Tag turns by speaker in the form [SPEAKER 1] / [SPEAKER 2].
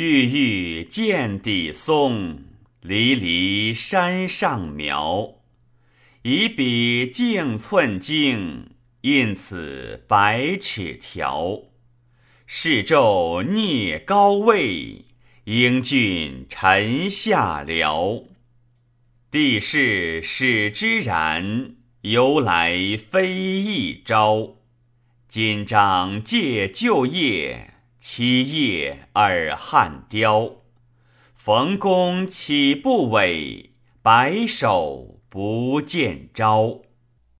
[SPEAKER 1] 郁郁见底松，离离山上苗。以彼径寸径，印此百尺条。世胄聂高位，英俊臣下僚。地势使之然，由来非一朝。今章借旧业，七叶而汉雕。冯公岂不伟？白首不见朝。